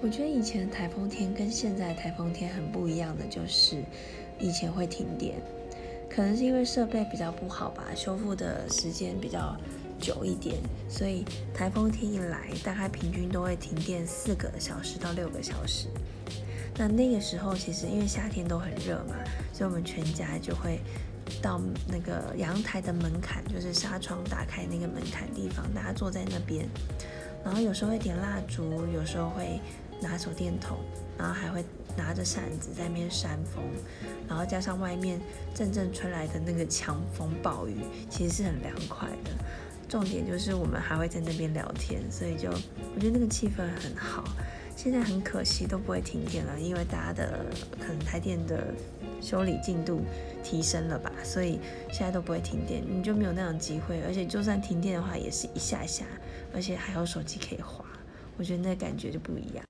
我觉得以前台风天跟现在台风天很不一样的，就是以前会停电，可能是因为设备比较不好吧，修复的时间比较久一点，所以台风天一来，大概平均都会停电四个小时到六个小时。那那个时候其实因为夏天都很热嘛，所以我们全家就会到那个阳台的门槛，就是纱窗打开那个门槛地方，大家坐在那边，然后有时候会点蜡烛，有时候会。拿手电筒，然后还会拿着扇子在那边扇风，然后加上外面阵阵吹来的那个强风暴雨，其实是很凉快的。重点就是我们还会在那边聊天，所以就我觉得那个气氛很好。现在很可惜都不会停电了，因为大家的可能台电的修理进度提升了吧，所以现在都不会停电，你就没有那种机会。而且就算停电的话，也是一下下，而且还有手机可以滑，我觉得那感觉就不一样。